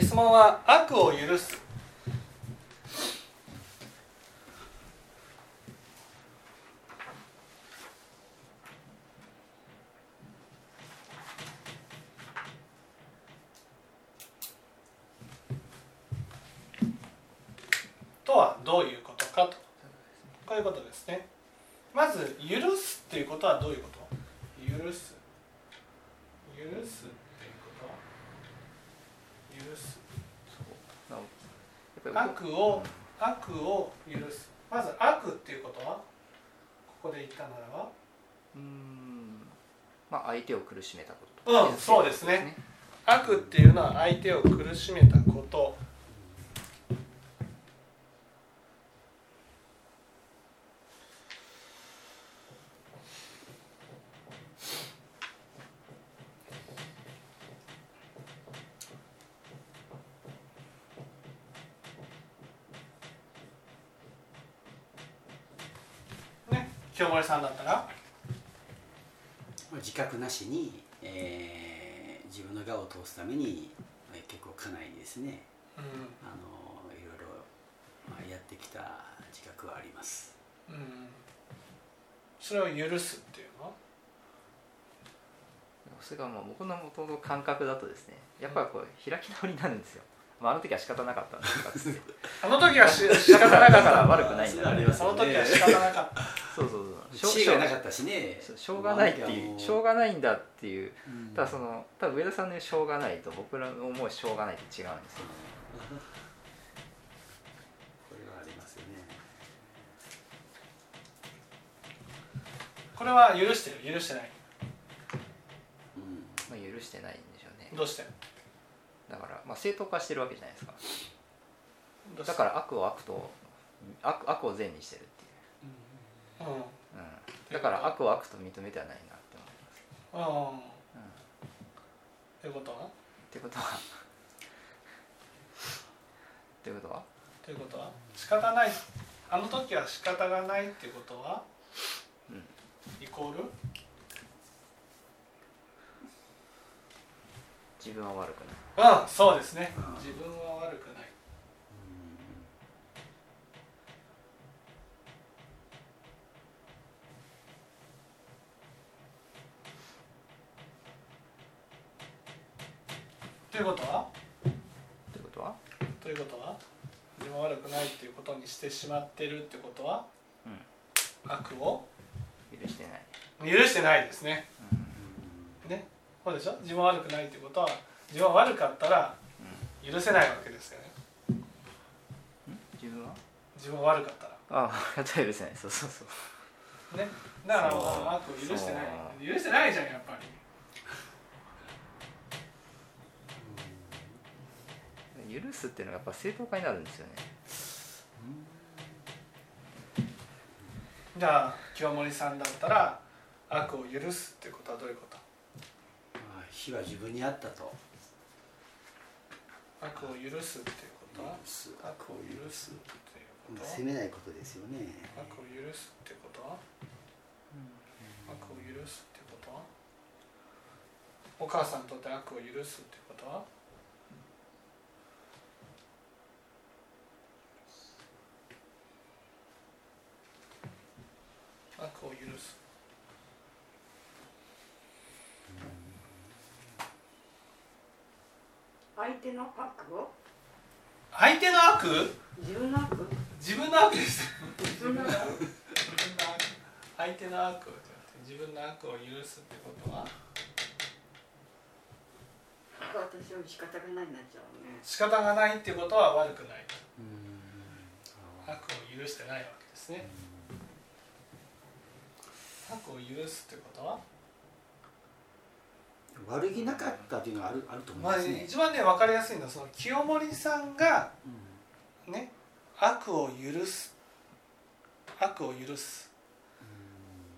質問は悪を許す。とはどういうことかと。こういうことですね。まず許すっていうことはどういうこと？許す。許す。すそう。やっぱり悪を悪を許す。まず悪っていうことはここで言ったならば。うん。まあ相手を苦しめたこと。うんそうですね。悪っていうのは相手を苦しめたことね清盛さんだったら？自覚なしに、えー自分の我を通すために、えー結構家内にですね。うん。あのいろいろ、まあ、やってきた自覚はあります。うん。それを許すっていうの？はそれがもう僕の元の感覚だとですねやっぱりこう開き直りになるんですよ、まあ、あの時は仕方なかったんですかつってあの時はし仕仕方なかった。ら悪くないんだありますた。その時は仕方なかった そうそうそう。しょ知恵がなかったしね。しょしょうがないっていうしょうがないんだっていう。うん。ただその多分上田さんの言うしょうがないと僕らの思うしょうがないって違うんですよ。これはありますよねこれは許してる。許してない。うん。まあ、許してないんでしょうね。どうして？だから、まあ、正当化してるわけじゃないですか。だから悪を悪と悪悪を善にしてるってだから悪を悪と認めてはないなって思います、うんうん、っということは？てことは。ってことは？ということは？仕方ない。あの時は仕方がないっていうことは、うん。イコール？自分は悪くない。うんそうですね。うん自分は悪くないということはってことはということは自分は悪くないっていうことにしてしまってるってことは、悪を？許してない、許してないですね。ね。そうでしょ？自分は悪くないってことは自分は悪かったら許せないわけですよね。うん、自分は？自分は悪かったら。ああ許せないそうそうそう。ね。だから悪を許してない。許してないじゃんやっぱり許すっていうのがやっぱ正当化になるんですよね。じゃあ清盛さんだったら悪を許すっていうことはどういうこと？まあ火は自分にあったと。悪を許すっていうこと？は許す。悪を許すっていうこと？は責めないことですよね。悪を許すってこと？は悪を許すってこと？はお母さんにとって悪を許すってこと？は許す。相手の悪を？相手の悪？自分の悪？自分の悪です。自分の悪。自分の悪相手の悪自分の悪を許すってことは？私は仕方がないになっちゃうね。仕方がないっていうことは悪くない。うん。悪を許してないわけですね悪を許すってこと？は悪気なかったというのはあるあると思いまあますね、一番ね分かりやすいのはその清盛さんがうん。ね悪を許す。悪を許す、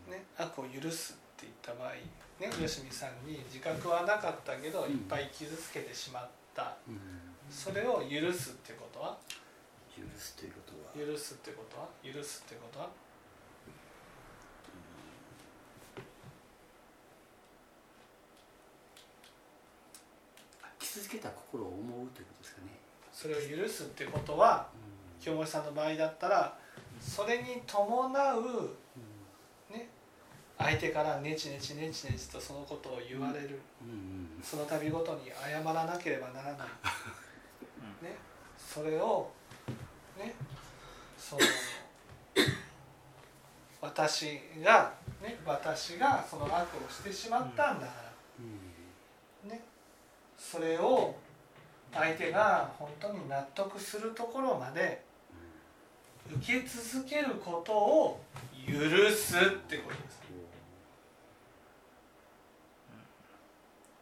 ね、悪を許すって言った場合ね吉見さんに自覚はなかったけどうん。いっぱい傷つけてしまった。うん。それを許すってことは？許すということは。許すってことは？許すってことは？けた心を思うということですかね。それを許すっていうことはう清盛さんの場合だったらそれに伴うね相手からネチネチネチネチとそのことを言われる、んうんうん。その度ごとに謝らなければならない、ね、それをねその私が、ね、私がその悪をしてしまったんだから、うんね、それを相手が本当に納得するところまで受け続けることを許すってことです。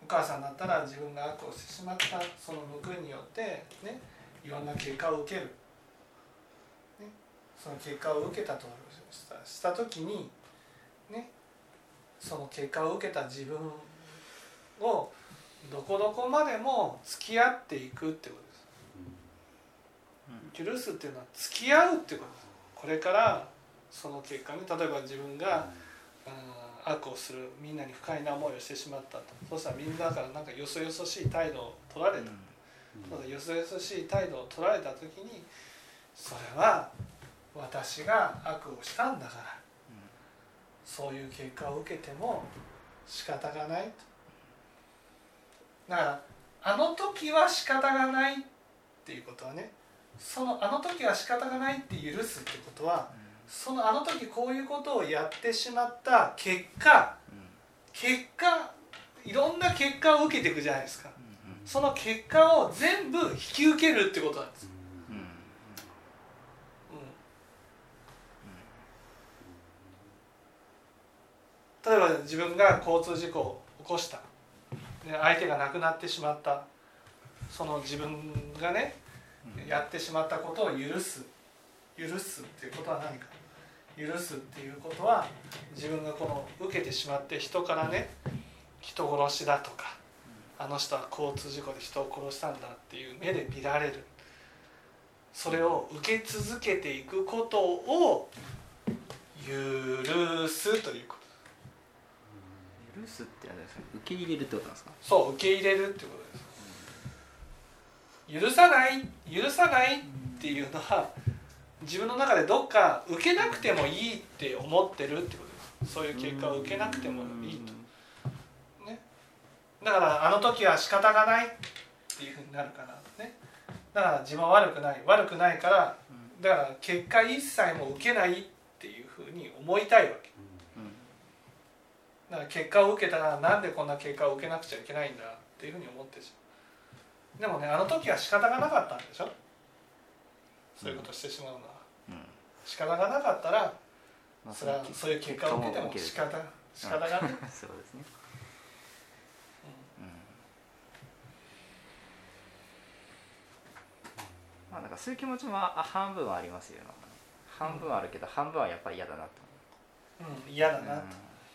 お母さんだったら自分が悪をしてしまったその報いによってねいろんな結果を受ける、ね、その結果を受けたとしたした時にねその結果を受けた自分をどこどこまでも付き合っていくってことです。許すっていうのは付き合うってことです。これからその結果ね例えば自分が、うん。悪をするみんなに不快な思いをしてしまったと。そしたらみんなからなんかよそよそしい態度を取られた、ただよそよそしい態度を取られた時にそれは私が悪をしたんだから。そういう結果を受けても仕方がないとだからあの時は仕方がないっていうことはねそのあの時は仕方がないって許すってことはそのあの時こういうことをやってしまった結果結果いろんな結果を受けていくじゃないですか。その結果を全部引き受けるってことなんです、うん。例えば自分が交通事故を起こした。相手が亡くなってしまった。その自分がねやってしまったことを許す。許すっていうことは何か。許すっていうことは自分がこの受けてしまって人からね人殺しだとかあの人は交通事故で人を殺したんだっていう目で見られる。それを受け続けていくことを許すということ許すって何ですか受け入れるってことなんですかそう受け入れるってことです許さない許さないっていうのは自分の中でどっか受けなくてもいいって思ってるってことですそういう結果を受けなくてもいいとねだからあの時は仕方がないっていうふうになるからねだから自分は悪くない悪くないからだから結果一切も受けないっていうふうに思いたいわけだから結果を受けたらなんでこんな結果を受けなくちゃいけないんだっていうふうに思ってしまう。でもねあの時は仕方がなかったんでしょ？そういうことしてしまうのは。うん。仕方がなかったらまあそれはそういう結果を受けても仕方仕方がない、そうですね。まあなんかそういう気持ちもあ半分はありますよ。半分はあるけど半分はやっぱり嫌だなとう。ん、嫌だなと、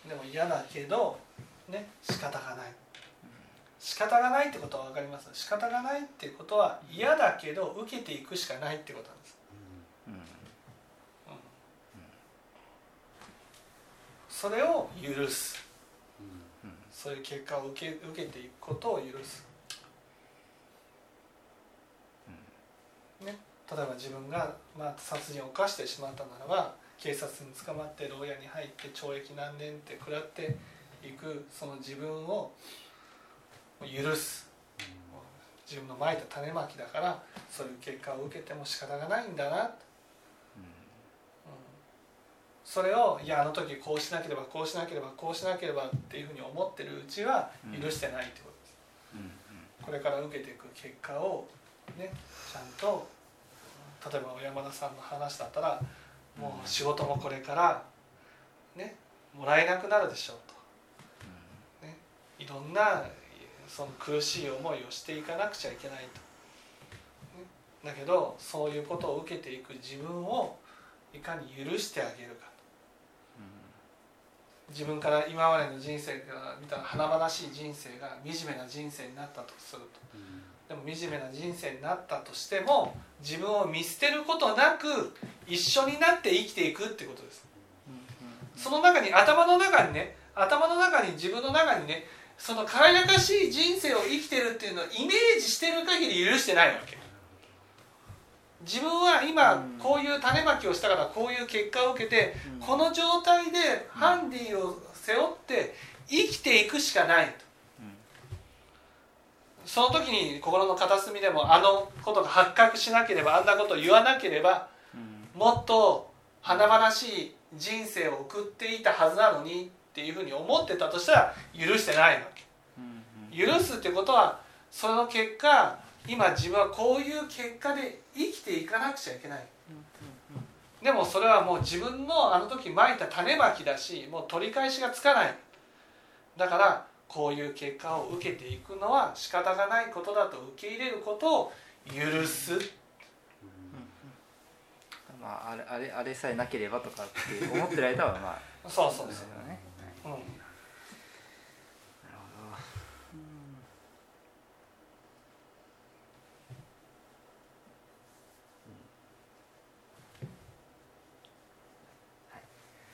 でも嫌だけどね仕方がない。仕方がないってことは分かります。仕方がないってことは嫌だけど受けていくしかないってことなんです、うん。うん。うん。それを許す。うん。そういう結果を受け受けていくことを許す、ね、例えば自分が、まあ、殺人を犯してしまったならば警察に捕まって牢屋に入って懲役何年って食らっていくその自分を許す。自分のまいた種まきだからそういう結果を受けても仕方がないんだな。とそれをいやあの時こうしなければこうしなければこうしなければっていうふうに思ってるうちは許してないってことです、うん。これから受けていく結果をねちゃんと例えば小山田さんの話だったらもう仕事もこれからねもらえなくなるでしょうと、ね、いろんなその苦しい思いをしていかなくちゃいけないと、ね、だけどそういうことを受けていく自分をいかに許してあげるか。自分から今までの人生から見たら華々しい人生が惨めな人生になったとするとでも惨めな人生になったとしても自分を見捨てることなく一緒になって生きていくってことです。その中に頭の中にね頭の中に自分の中にねその輝かしい人生を生きてるっていうのをイメージしてる限り許してないわけ。自分は今うん。こういう種まきをしたからこういう結果を受けてうん。この状態でハンディを背負って生きていくしかないとその時に心の片隅でもあのことが発覚しなければあんなことを言わなければうん。もっと華々しい人生を送っていたはずなのにっていうふうに思ってたとしたら許してないわけ。うん許すってことはその結果今自分はこういう結果で生きていかなくちゃいけない。でもそれはもう自分のあの時まいた種まきだしもう取り返しがつかない。だからこういう結果を受けていくのは仕方がないことだと受け入れることを許す。まああれあれあれさえなければとかって思ってる間はまあ そうそうそですよね。う、うん、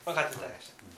分かっていただきました。はい